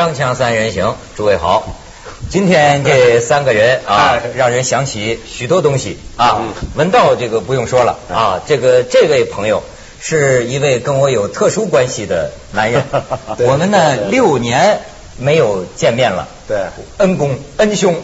锵锵三人行，诸位好。今天这三个人啊，让人想起许多东西啊。文道这个不用说了啊，这个这位朋友是一位跟我有特殊关系的男人。我们呢六年没有见面了。对，恩公恩兄，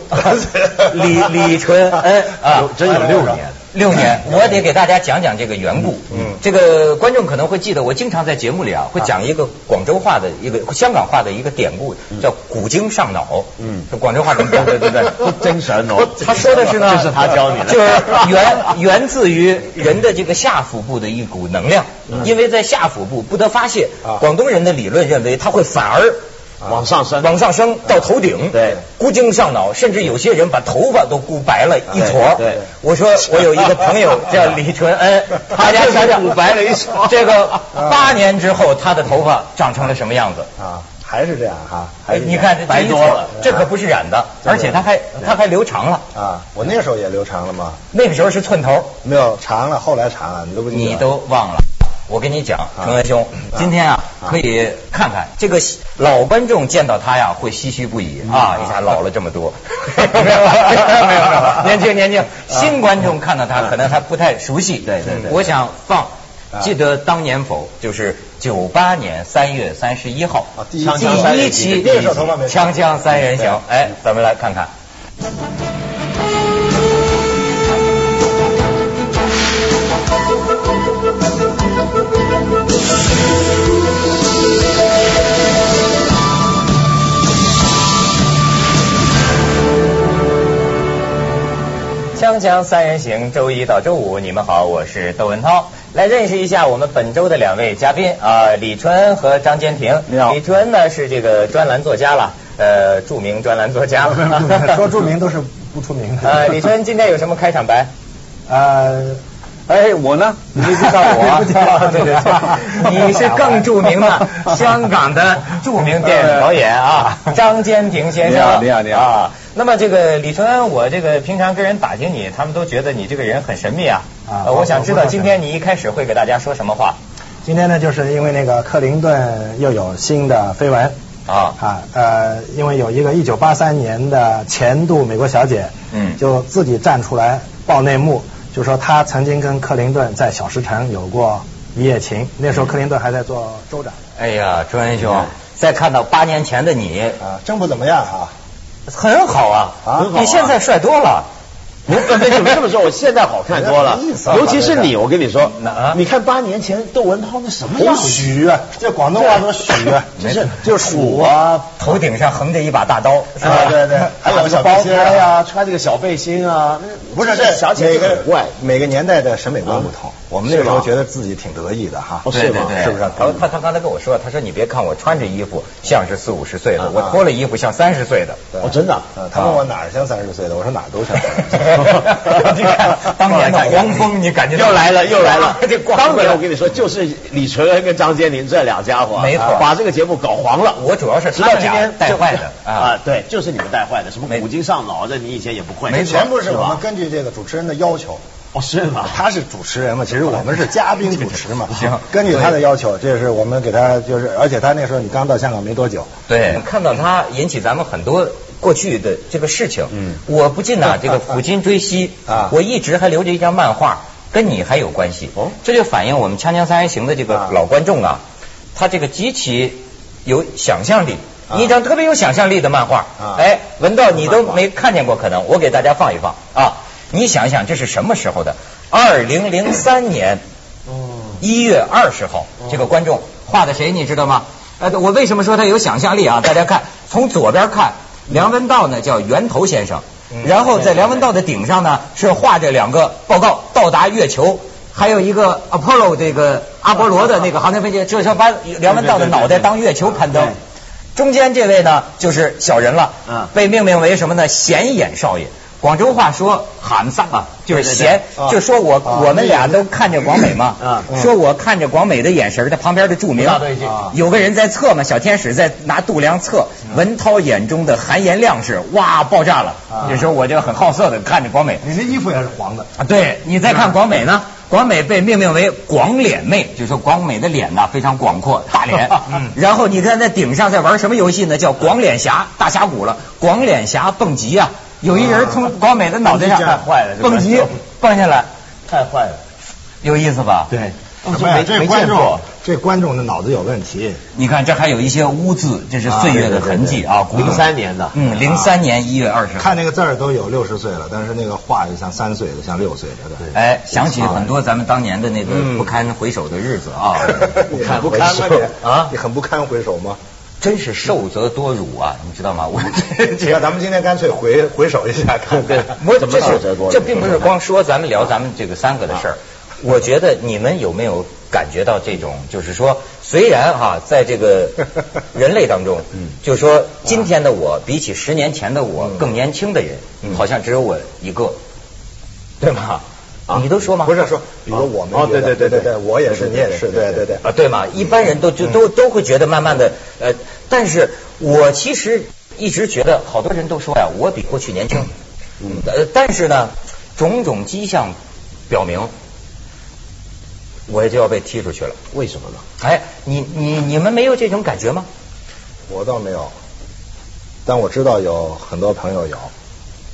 李李纯恩啊，真有六年。六年，我得给大家讲讲这个缘故。嗯，这个观众可能会记得，我经常在节目里啊，会讲一个广州话的一个香港话的一个典故，叫“古今上脑”。嗯，广州话怎么讲？对对 对，真神哦！他说的是呢，这是他教你的，就是源源自于人的这个下腹部的一股能量，因为在下腹部不得发泄。广东人的理论认为，他会反而。往上升，往上升到头顶，对，孤精上脑，甚至有些人把头发都箍白了一撮。对，我说 我有一个朋友 叫李纯恩，他家想想，箍白了一撮，这个八年之后他的头发长成了什么样子？啊，还是这样哈，你看白多了，这可不是染的，而且他还他还留长了啊！我那时候也留长了吗？那个时候是寸头，没有长了，后来长了，你都不？你都忘了。我跟你讲，程文兄，今天啊，可以看看这个老观众见到他呀，会唏嘘不已啊！一下老了这么多，没有没有没有，年轻年轻。新观众看到他，可能还不太熟悉。对对对。我想放，记得当年否？就是九八年三月三十一号，第一期《锵锵三人行》。哎，咱们来看看。锵锵三人行，周一到周五，你们好，我是窦文涛，来认识一下我们本周的两位嘉宾啊，李春恩和张坚庭。你好，李春恩呢是这个专栏作家了，呃，著名专栏作家。说著名都是不出名的。呃，李春恩今天有什么开场白？呃。哎，我呢？你介绍我？对对对，你是更著名的香港的著名电影导演啊，张坚庭先生。你好，你好啊。那么这个李春恩，我这个平常跟人打听你，他们都觉得你这个人很神秘啊。啊。我想知道今天你一开始会给大家说什么话？今天呢，就是因为那个克林顿又有新的绯闻啊啊呃，因为有一个一九八三年的前度美国小姐，嗯，就自己站出来爆内幕。就说她曾经跟克林顿在小石城有过一夜情，那时候克林顿还在做州长。哎呀，朱恩兄，再看到八年前的你啊，真不怎么样啊，很好啊，啊，比现在帅多了。你怎么这么说？我现在好看多了，尤其是你，我跟你说，你看八年前窦文涛那什么样？许啊，这广东话说许啊，就是就是虎啊，头顶上横着一把大刀，是吧？对对，还有小包胎呀，穿这个小背心啊，不是这每个怪每个年代的审美观不同。我们那时候觉得自己挺得意的哈，对对对，是不是？他他他刚才跟我说，他说你别看我穿着衣服像是四五十岁的，我脱了衣服像三十岁的。哦，真的？他问我哪儿像三十岁的，我说哪儿都像。你看当年的黄蜂，你感觉又来了又来了。当年我跟你说，就是李纯恩跟张坚林这两家伙，没错，把这个节目搞黄了。我主要是知道今天带坏的 啊，对，就是你们带坏的，什么古今上脑，这你以前也不会，没全部是我们根据这个主持人的要求。哦，是吗？他是主持人嘛，其实我们是嘉宾主持嘛。行，根据他的要求，这是我们给他就是，而且他那时候你刚到香港没多久。对，看到他引起咱们很多过去的这个事情。嗯。我不禁呐，这个抚今追昔 啊，我一直还留着一张漫画，跟你还有关系。哦。这就反映我们《锵锵三人行》的这个老观众啊，他这个极其有想象力，一张特别有想象力的漫画。啊。哎，文道你都没看见过，可能我给大家放一放啊。你想想，这是什么时候的？二零零三年一月二十号，这个观众画的谁？你知道吗？呃，我为什么说他有想象力啊？大家看，从左边看，梁文道呢叫源头先生，然后在梁文道的顶上呢是画着两个报告到达月球，还有一个 Apollo 这个阿波罗的那个航天飞机，就是说把梁文道的脑袋当月球攀登。中间这位呢就是小人了，被命名为什么呢？显眼少爷。广州话说喊丧啊，就是闲，就说我我们俩都看着广美嘛，说我看着广美的眼神，他旁边的注明，有个人在测嘛，小天使在拿度量测，文涛眼中的含盐量是哇爆炸了，这时候我就很好色的看着广美，你这衣服也是黄的。啊，对你再看广美呢，广美被命名为广脸妹，就是说广美的脸呐非常广阔，大脸。嗯。然后你看那顶上在玩什么游戏呢？叫广脸侠，大峡谷了。广脸侠蹦极啊！有一人从广美的脑袋上太坏了，蹦极蹦下来，太坏了，有意思吧？对。没这观众，这观众的脑子有问题。你看，这还有一些污渍，这是岁月的痕迹啊。零三年的，嗯，零三年一月二十。看那个字儿都有六十岁了，但是那个画就像三岁的，像六岁的。对。哎，想起很多咱们当年的那个不堪回首的日子啊。不堪回首？啊，你很不堪回首吗？真是受则多辱啊，你知道吗？我这个，咱们今天干脆回回首一下，看对。我怎么受则多？这并不是光说咱们聊咱们这个三个的事儿。我觉得你们有没有感觉到这种，就是说，虽然哈，在这个 人类当中，嗯，就是说，今天的我比起十年前的我更年轻的人，好像只有我一个，对吗？啊，你都说吗？不是说，比如我们，哦，对对对对对，我也是，你也是，对对对，啊，对嘛？一般人都就都都会觉得慢慢的，呃，但是我其实一直觉得，好多人都说呀，我比过去年轻，嗯，呃，但是呢，种种迹象表明。我也就要被踢出去了，为什么呢？哎，你你你们没有这种感觉吗？我倒没有，但我知道有很多朋友有。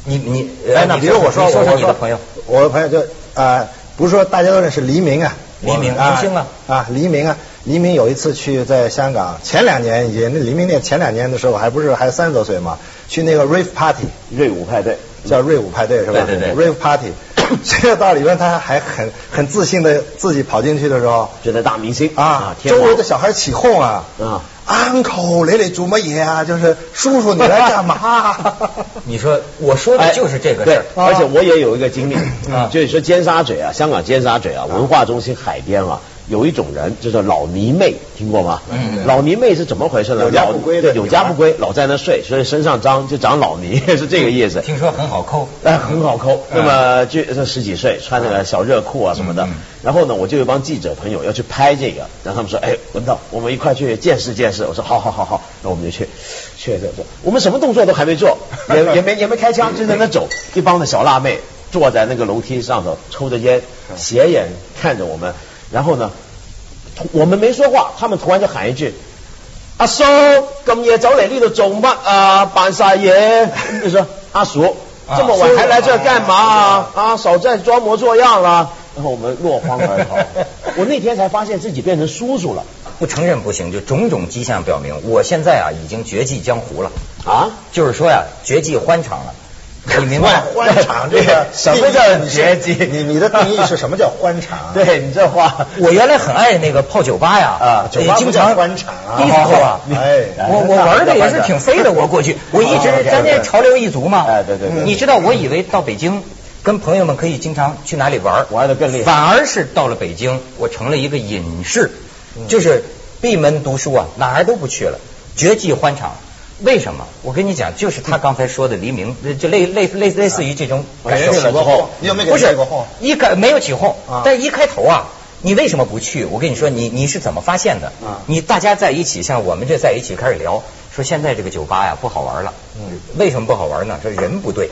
你你哎，那比如我说说说你的朋友，我的朋友就啊，不是说大家都认识黎明啊，黎明明星啊。啊，黎明啊，黎明有一次去在香港，前两年也那黎明那前两年的时候还不是还三十多岁嘛，去那个 rave party 瑞舞派对，叫瑞舞派对是吧？对对对，rave party。这个到里面，他还很很自信的自己跑进去的时候，觉得大明星。啊，周围的小孩起哄啊，啊，uncle 你嚟做么嘢啊？就是叔叔你来干嘛？你说我说的就是这个事儿，而且我也有一个经历，就是说尖沙咀啊，香港尖沙咀啊，文化中心海边啊。有一种人，就是老泥妹，听过吗？嗯，老泥妹是怎么回事呢？有家不归的，有家不归，老在那睡，所以身上脏，就长老泥，是这个意思。听说很好抠，哎，很好抠。那么就这十几岁，穿那个小热裤啊什么的。然后呢，我就有帮记者朋友要去拍这个，然后他们说，哎，文道，我们一块去见识见识。我说，好好好好，那我们就去，去这做。我们什么动作都还没做，也也没也没开枪，就在那走。一帮的小辣妹坐在那个楼梯上头，抽着烟，斜眼看着我们。然后呢，我们没说话，他们突然就喊一句：“阿叔，咁夜走嚟呢度做乜啊？扮晒嘢。”就说：“阿叔，这么晚还来这干嘛啊？啊，少在装模作样了。”然后我们落荒而逃。我那天才发现自己变成叔叔了，不承认不行，就种种迹象表明，我现在啊已经绝迹江湖了啊，就是说呀，绝迹欢场了。你 明白。欢场这个 什么叫绝技？你你的定义是什么叫欢场？对你这话，我原来很爱那个泡酒吧呀，啊，酒吧经常欢场啊，啊，哎，我我玩的也是挺飞的，我过去，我一直咱这潮流一族嘛，哎对对对，你知道我以为到北京跟朋友们可以经常去哪里玩，玩的更厉害，反而是到了北京，我成了一个隐士，就是闭门读书啊，哪儿都不去了，绝技欢场。为什么？我跟你讲，就是他刚才说的黎明，就类类类类似于这种感受了之后，你有没有起过哄？一开没有起哄，但一开头啊，你为什么不去？我跟你说，你你是怎么发现的？啊，你大家在一起，像我们这在一起开始聊，说现在这个酒吧呀不好玩了。嗯，为什么不好玩呢？说人不对。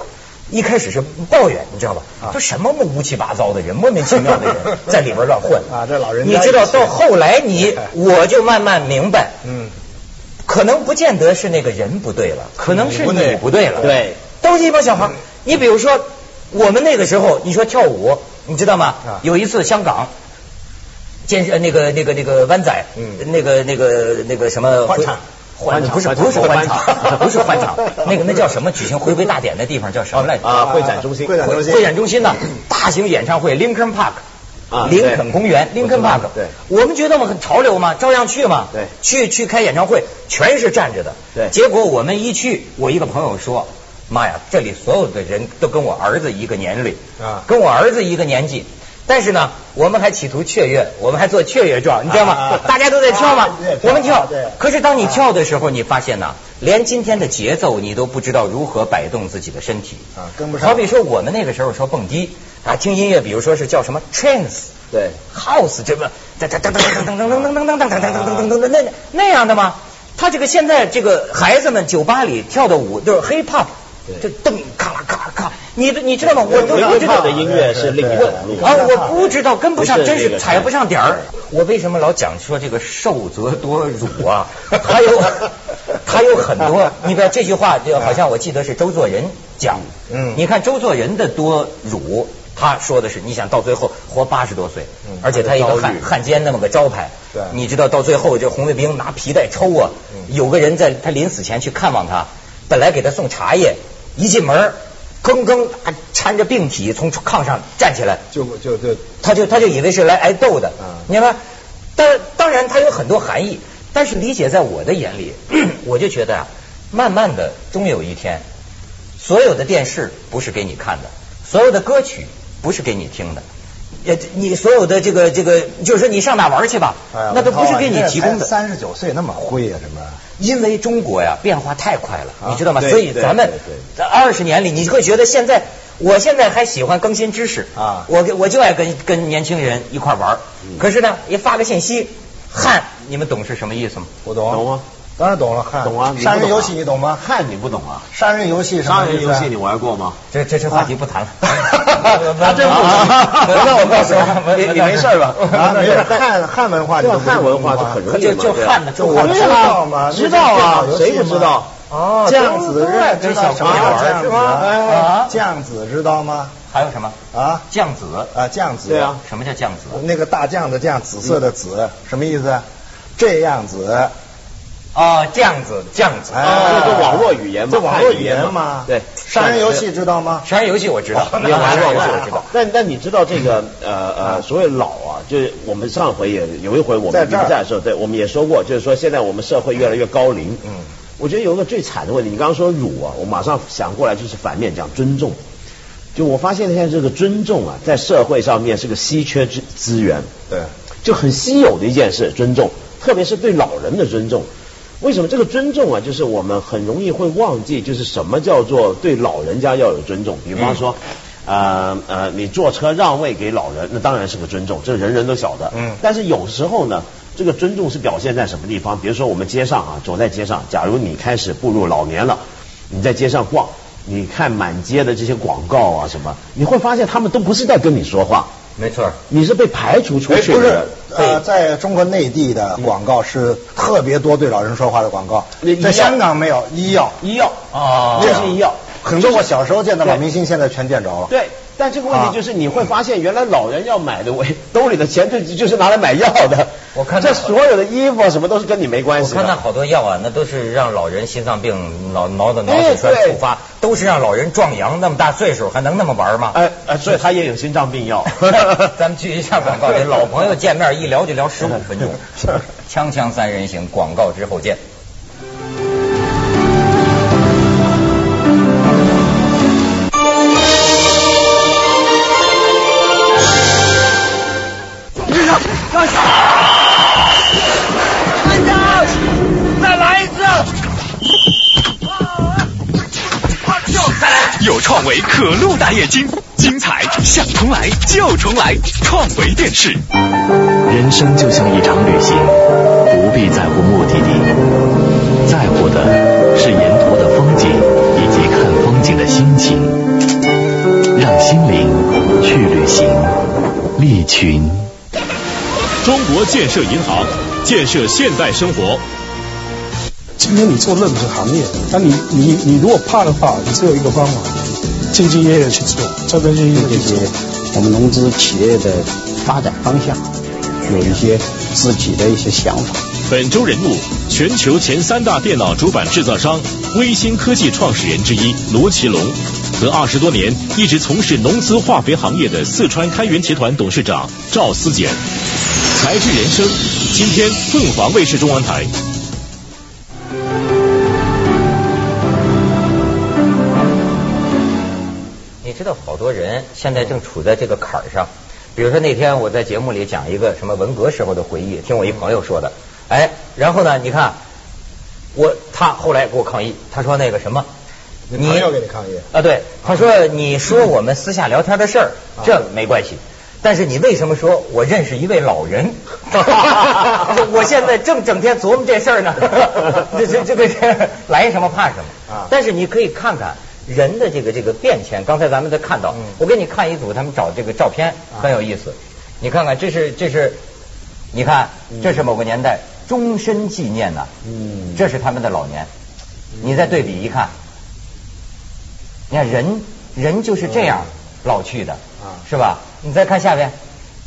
一开始是抱怨，你知道吧？说什么乌七八糟的人，莫名其妙的人 在里边乱混。啊，这老人你知道到后来你 我就慢慢明白。嗯。可能不见得是那个人不对了，可能是你不对了。对，都是一帮小孩。你比如说，我们那个时候，你说跳舞，你知道吗？有一次香港，建那个那个那个湾仔，那个那个那个什么欢场，欢不是不是欢场，不是欢场，那个那叫什么？举行回归大典的地方叫什么来着？啊，会展中心。会展中心。会展中心呢？大型演唱会，Lincoln Park。啊，林肯公园，Lincoln Park，对，我们觉得我们很潮流嘛，照样去嘛，对，去去开演唱会，全是站着的，对，结果我们一去，我一个朋友说，妈呀，这里所有的人都跟我儿子一个年龄，啊，跟我儿子一个年纪，但是呢，我们还企图雀跃，我们还做雀跃状，你知道吗？大家都在跳嘛，我们跳，对，可是当你跳的时候，你发现呢，连今天的节奏你都不知道如何摆动自己的身体，啊，跟不上。好比说我们那个时候说蹦迪啊，听音乐，比如说是叫什么 trance。对，house 这么噔噔噔噔噔噔噔噔噔噔噔噔噔噔噔噔那那样的吗？他这个现在这个孩子们酒吧里跳的舞就是 hip hop，就噔咔啦咔啦咔，你你知道吗？我都不知道的音乐是另一种路啊，我不知道，跟不上，真是踩不上点儿。我为什么老讲说这个受则多辱啊？还有他有很多，你看这句话就好像我记得是周作人讲，嗯，你看周作人的多辱。他说的是，你想到最后活八十多岁，而且他一个汉汉奸那么个招牌，你知道到最后这红卫兵拿皮带抽啊，有个人在他临死前去看望他，本来给他送茶叶，一进门，吭吭搀着病体从炕上站起来，就就就。他就他就以为是来挨斗的，你看，但当然他有很多含义，但是理解在我的眼里，我就觉得啊，慢慢的终有一天，所有的电视不是给你看的，所有的歌曲。不是给你听的，也你所有的这个这个，就是说你上哪玩去吧，那都不是给你提供的。三十九岁那么灰啊，什么？因为中国呀变化太快了，你知道吗？所以咱们在二十年里，你会觉得现在，我现在还喜欢更新知识啊，我我就爱跟跟年轻人一块玩。可是呢，一发个信息，汉，你们懂是什么意思吗？我懂。懂吗？当然懂了，汉懂啊！杀人游戏你懂吗？汉你不懂啊？杀人游戏，杀人游戏你玩过吗？这这这话题不谈了。他真不懂。那我告诉你，你你没事吧？啊，没事。汉汉文化，汉文化就很容易就就汉的，就我知道吗？知道啊，谁不知道？哦，酱子认知道什么玩是吗？啊，酱子知道吗？还有什么？啊，酱紫啊，酱紫。对啊，什么叫酱紫？那个大酱的酱，紫色的紫，什么意思？这样子。哦，这样子，这样子，啊，这网络语言嘛，这网络语言嘛，对，杀人游戏知道吗？杀人游戏。我知道，杀人游戏我知道。但但你知道这个呃呃，所谓老啊，就是我们上回也有一回我们不在的时候，对，我们也说过，就是说现在我们社会越来越高龄。嗯，我觉得有一个最惨的问题，你刚刚说辱啊，我马上想过来就是反面讲尊重。就我发现现在这个尊重啊，在社会上面是个稀缺资资源，对，就很稀有的一件事，尊重，特别是对老人的尊重。为什么这个尊重啊？就是我们很容易会忘记，就是什么叫做对老人家要有尊重。比方说，呃呃，你坐车让位给老人，那当然是个尊重，这人人都晓得。嗯。但是有时候呢，这个尊重是表现在什么地方？比如说我们街上啊，走在街上，假如你开始步入老年了，你在街上逛，你看满街的这些广告啊什么，你会发现他们都不是在跟你说话。没错，你是被排除出去的。不是，呃，在中国内地的广告是特别多对老人说话的广告，在香港没有医药，医药啊，这是医药。很多我小时候见的老明星，现在全见着了。对。但这个问题就是，你会发现，原来老人要买的，我兜里的钱就就是拿来买药的。我看这所有的衣服什么都是跟你没关系。我看那好多药啊，那都是让老人心脏病、脑脑的脑血栓突发，都是让老人壮阳。那么大岁数还能那么玩吗？哎哎，所以他也有心脏病药。咱们去一下广告，这老朋友见面一聊就聊十五分钟。锵锵三人行，广告之后见。可露大液晶，精彩想重来就重来，创维电视。人生就像一场旅行，不必在乎目的地，在乎的是沿途的风景以及看风景的心情。让心灵去旅行，利群。中国建设银行，建设现代生活。今天你做任何行业，那你你你如果怕的话，你只有一个方法，兢兢业业去做，这个就是这些我们农资企业的发展方向，有一些自己的一些想法。本周人物：全球前三大电脑主板制造商微星科技创始人之一罗奇龙，和二十多年一直从事农资化肥行业的四川开源集团董事长赵思简。才智人生，今天凤凰卫视中文台。知道，好多人现在正处在这个坎儿上。比如说那天我在节目里讲一个什么文革时候的回忆，听我一朋友说的。哎，然后呢，你看我他后来给我抗议，他说那个什么，你朋友给你抗议啊？对，他说你说我们私下聊天的事儿，这没关系。但是你为什么说我认识一位老人？我现在正整天琢磨这事儿呢。这这这个来什么怕什么？但是你可以看看人的这个这个变迁。刚才咱们在看到，我给你看一组他们找这个照片，很有意思。你看看，这是这是，你看这是某个年代终身纪念呐。嗯，这是他们的老年。你再对比一看，你看人人就是这样老去的，是吧？你再看下边，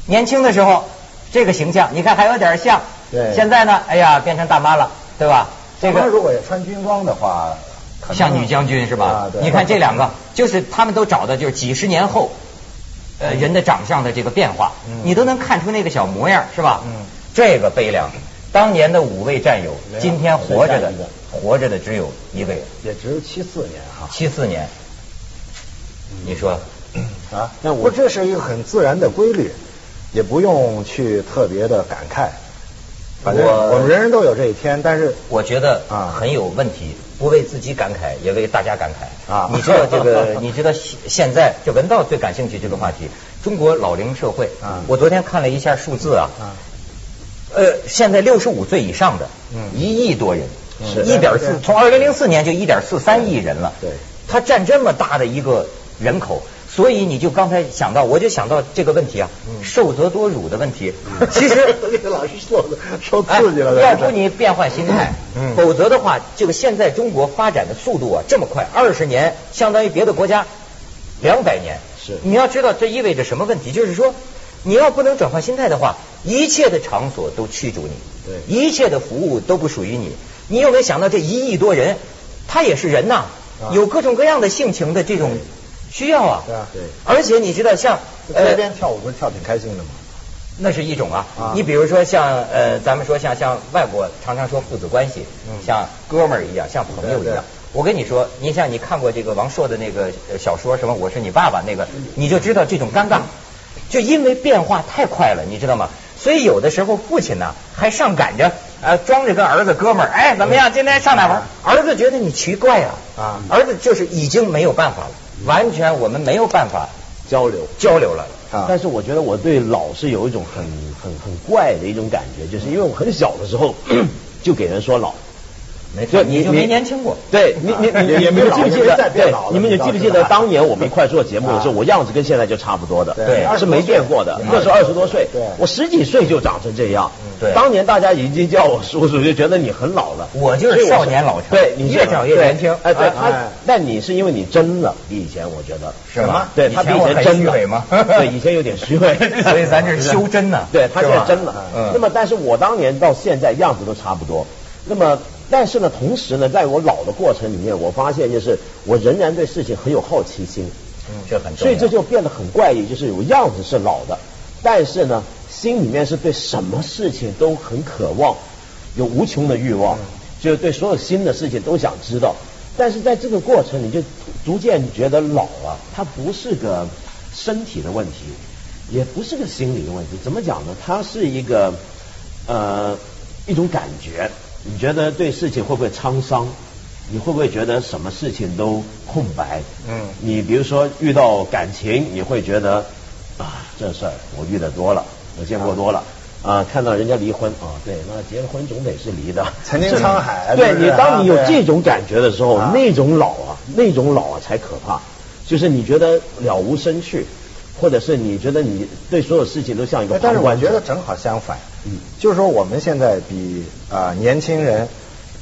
年轻的时候这个形象，你看还有点像。对。现在呢，哎呀，变成大妈了，对吧？这个如果也穿军装的话，像女将军是吧？你看这两个，就是他们都找的，就是几十年后，呃，人的长相的这个变化，你都能看出那个小模样，是吧？嗯。这个悲凉，当年的五位战友，今天活着的，活着的只有一位，也只有七四年哈。七四年，你说啊？那我这是一个很自然的规律，也不用去特别的感慨。反正我们人人都有这一天，但是我觉得啊很有问题，不为自己感慨，也为大家感慨啊。你知道这个？你知道现现在就文道最感兴趣这个话题，中国老龄社会啊。我昨天看了一下数字啊，呃，现在六十五岁以上的，一亿多人，一点四，从二零零四年就一点四三亿人了。对，它占这么大的一个人口。所以你就刚才想到，我就想到这个问题啊，受则多辱的问题。其实 老师受受刺激了，要不你变换心态，否则的话，这个现在中国发展的速度啊这么快，二十年相当于别的国家两百年。是，你要知道这意味着什么问题？就是说，你要不能转换心态的话，一切的场所都驱逐你，对，一切的服务都不属于你。你有没有想到这一亿多人，他也是人呐，有各种各样的性情的这种。需要啊，对啊，对。而且你知道，像街边跳舞不是跳挺开心的吗？那是一种啊。你比如说像呃，咱们说像像外国常常说父子关系，像哥们儿一样，像朋友一样。我跟你说，你像你看过这个王朔的那个小说什么我是你爸爸那个，你就知道这种尴尬，就因为变化太快了，你知道吗？所以有的时候父亲呢还上赶着呃装着跟儿子哥们儿，哎怎么样？今天上哪玩？儿子觉得你奇怪啊，啊，儿子就是已经没有办法了。完全我们没有办法交流交流了，但是我觉得我对老是有一种很很很怪的一种感觉，就是因为我很小的时候 就给人说老。没错，你就没年轻过。对，你你你 你们记不记得？对，你们记不记得当年我们一块做节目的时候，我样子跟现在就差不多的，对，是没变过的。那时候二十多岁，我十几岁就长成这样。对，当年大家已经叫我叔叔，就觉得你很老了。我就是少年老成。对，你越长越年轻。哎，对，他，但你是因为你真了，比以前我觉得。是吗？对他比以前真伪吗？对，以前有点虚伪。所以咱这是修真呢。对他现在真了。嗯。那么，但是我当年到现在样子都差不多。那么。但是呢，同时呢，在我老的过程里面，我发现就是我仍然对事情很有好奇心，嗯，这很重要。所以这就变得很怪异，就是有样子是老的，但是呢，心里面是对什么事情都很渴望，有无穷的欲望，就是对所有新的事情都想知道。但是在这个过程，你就逐渐觉得老了，它不是个身体的问题，也不是个心理的问题。怎么讲呢？它是一个呃一种感觉。你觉得对事情会不会沧桑？你会不会觉得什么事情都空白？嗯，你比如说遇到感情，你会觉得啊，这事儿我遇得多了，我见过多了啊。看到人家离婚啊，对，那结了婚总得是离的。曾经沧海。对你，当你有这种感觉的时候，那种老啊，那种老啊才可怕。就是你觉得了无生趣，或者是你觉得你对所有事情都像一个但是我觉得正好相反。嗯，就是说我们现在比啊年轻人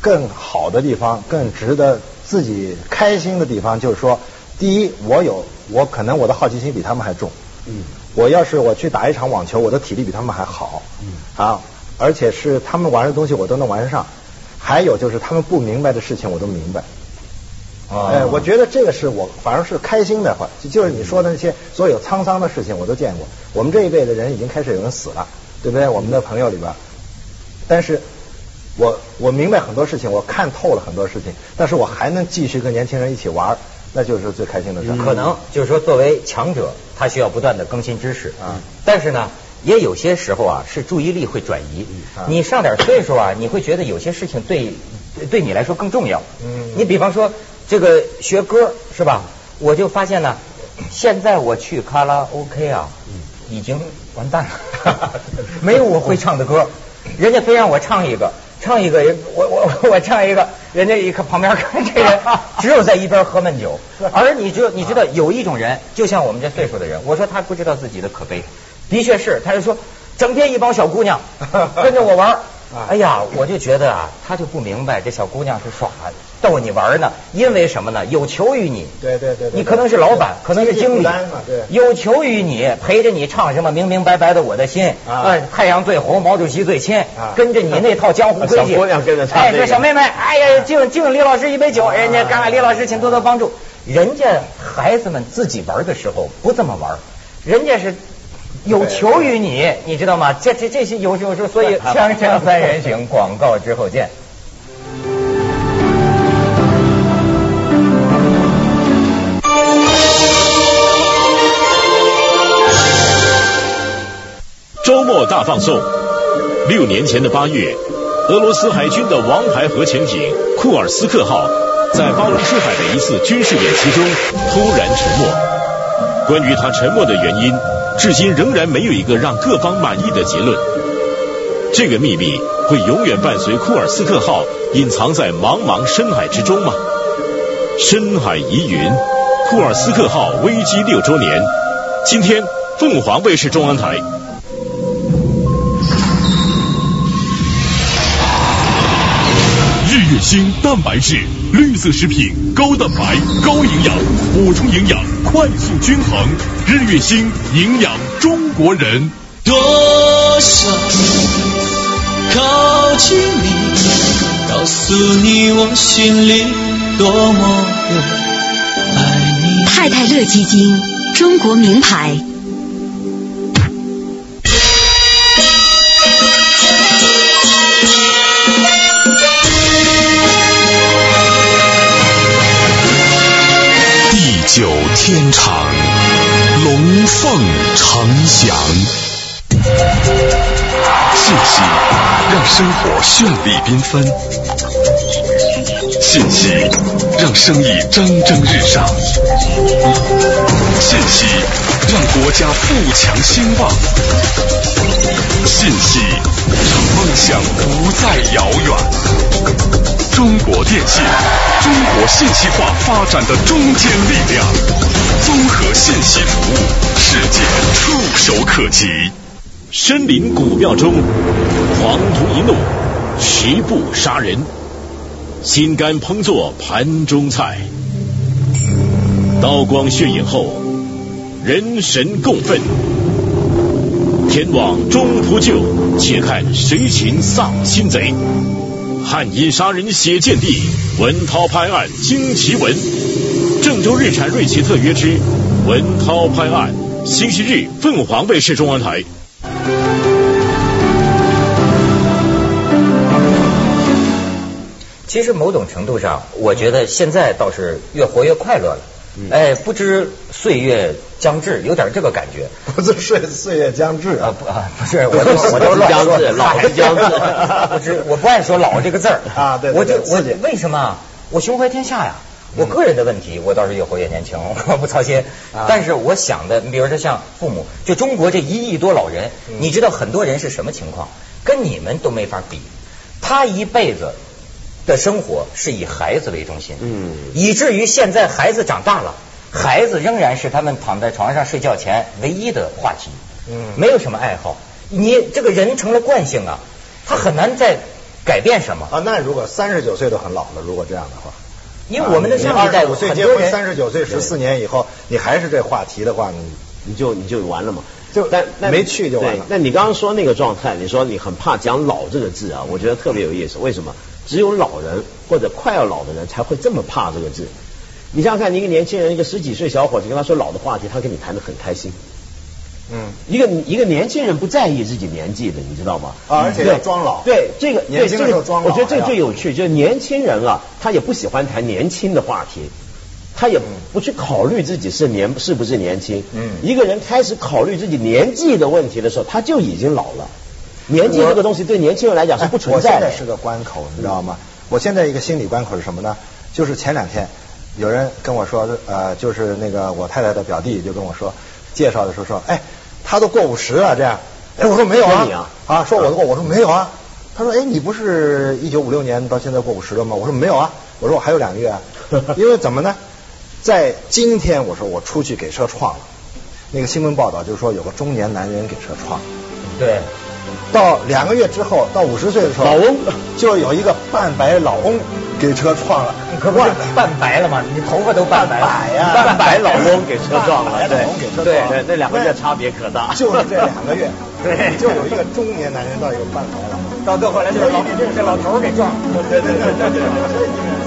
更好的地方，更值得自己开心的地方，就是说，第一，我有我可能我的好奇心比他们还重。嗯，我要是我去打一场网球，我的体力比他们还好。嗯，啊，而且是他们玩的东西我都能玩上。还有就是他们不明白的事情我都明白。哎，我觉得这个是我反而是开心的话，就是你说的那些所有沧桑的事情我都见过。我们这一辈的人已经开始有人死了。对不对？我们的朋友里边，但是我我明白很多事情，我看透了很多事情，但是我还能继续跟年轻人一起玩，那就是最开心的事。可能就是说，作为强者，他需要不断的更新知识啊。但是呢，也有些时候啊，是注意力会转移。你上点岁数啊，你会觉得有些事情对对你来说更重要。嗯。你比方说这个学歌是吧？我就发现呢，现在我去卡拉 OK 啊。已经完蛋了，没有我会唱的歌，人家非让我唱一个，唱一个，我我 我唱一个，人家一看旁边看这人，只有在一边喝闷酒。而你知你知道有一种人，就像我们这岁数的人，我说他不知道自己的可悲，的确是，他就说整天一帮小姑娘 跟着我玩。哎呀，我就觉得啊，他就不明白这小姑娘是耍逗你玩呢，因为什么呢？有求于你。对对对。你可能是老板，可能是经理。有求于你，陪着你唱什么明明白白的我的心啊，太阳最红，毛主席最亲，跟着你那套江湖 规矩。小姑娘跟着唱。哎，说小妹妹，哎呀，敬敬李老师一杯酒，人家干李老师，请多多帮助。人家孩子们自己玩的时候不这么玩，人家是。有求于你，你知道吗？这这这些有有时候，所以锵锵三人行广告之后见。末大放送。六年前的八月，俄罗斯海军的王牌核潜艇库尔斯克号在巴伦支海的一次军事演习中突然沉没。关于它沉没的原因。至今仍然没有一个让各方满意的结论。这个秘密会永远伴随库尔斯克号隐藏在茫茫深海之中吗？深海疑云，库尔斯克号危机六周年，今天凤凰卫视中央台。月星蛋白质，绿色食品，高蛋白，高营养，补充营养，快速均衡。日月星营养中国人。多想靠近你，告诉你我心里多么的爱你。太太乐基金，中国名牌。天长，龙凤呈祥。信息让生活绚丽缤纷，信息让生意蒸蒸日上，信息让国家富强兴旺，信息让梦想不再遥远。中国电信，中国信息化发展的中坚力量，综合信息服务，世界触手可及。深林古庙中，狂徒一怒，十步杀人，心肝烹作盘中菜。刀光血影后，人神共愤。天网中扑救，且看谁擒丧心贼。汉阴杀人血溅地，文涛拍案惊奇闻。郑州日产瑞奇特约之文涛拍案，星期日凤凰卫视中文台。其实某种程度上，我觉得现在倒是越活越快乐了。哎，不知岁月将至，有点这个感觉。不是岁岁月将至啊，不啊，不是，我都 我都乱说，老将至。不知我不爱说老这个字儿啊，对，我就我为什么我胸怀天下呀？我个人的问题，我倒是越活越年轻，我不操心。但是我想的，你比如说像父母，就中国这一亿多老人，你知道很多人是什么情况？跟你们都没法比，他一辈子。的生活是以孩子为中心，嗯，以至于现在孩子长大了，孩子仍然是他们躺在床上睡觉前唯一的话题，嗯，没有什么爱好。你这个人成了惯性啊，他很难再改变什么啊。那如果三十九岁都很老了，如果这样的话，因为我们的上一代五岁结婚，三十九岁十四年以后，你还是这话题的话，你你就你就完了嘛。就但没去就完了。那你刚刚说那个状态，你说你很怕讲老这个字啊，我觉得特别有意思。为什么？只有老人或者快要老的人才会这么怕这个字。你想想看，一个年轻人，一个十几岁小伙子，跟他说老的话题，他跟你谈的很开心。嗯，一个一个年轻人不在意自己年纪的，你知道吗？啊，而且要装老。对这个，年轻的时候装老。我觉得这个最有趣，就是年轻人啊，他也不喜欢谈年轻的话题，他也不去考虑自己是年是不是年轻。嗯，一个人开始考虑自己年纪的问题的时候，他就已经老了。年纪这个东西对年轻人来讲是不存在的。我现在是个关口，你知道吗？我现在一个心理关口是什么呢？就是前两天有人跟我说，呃，就是那个我太太的表弟就跟我说，介绍的时候说，哎，他都过五十了，这样。哎，我说没有啊，啊，说我都过，我说没有啊。他说：“哎，你不是一九五六年到现在过五十了吗？”我说：“没有啊，我说我还有两个月啊。因为怎么呢？在今天，我说我出去给车撞了。那个新闻报道就是说有个中年男人给车撞了。对。到两个月之后，到五十岁的时候，老翁就有一个半白老翁给车撞了。你可不是半白了嘛？你头发都半白呀。半白老公给车撞了。对。对对，这两个月差别可大。就是这两个月。对。就有一个中年男人到一个半白了，到最后来就是老这 老头给撞了。对对对对对。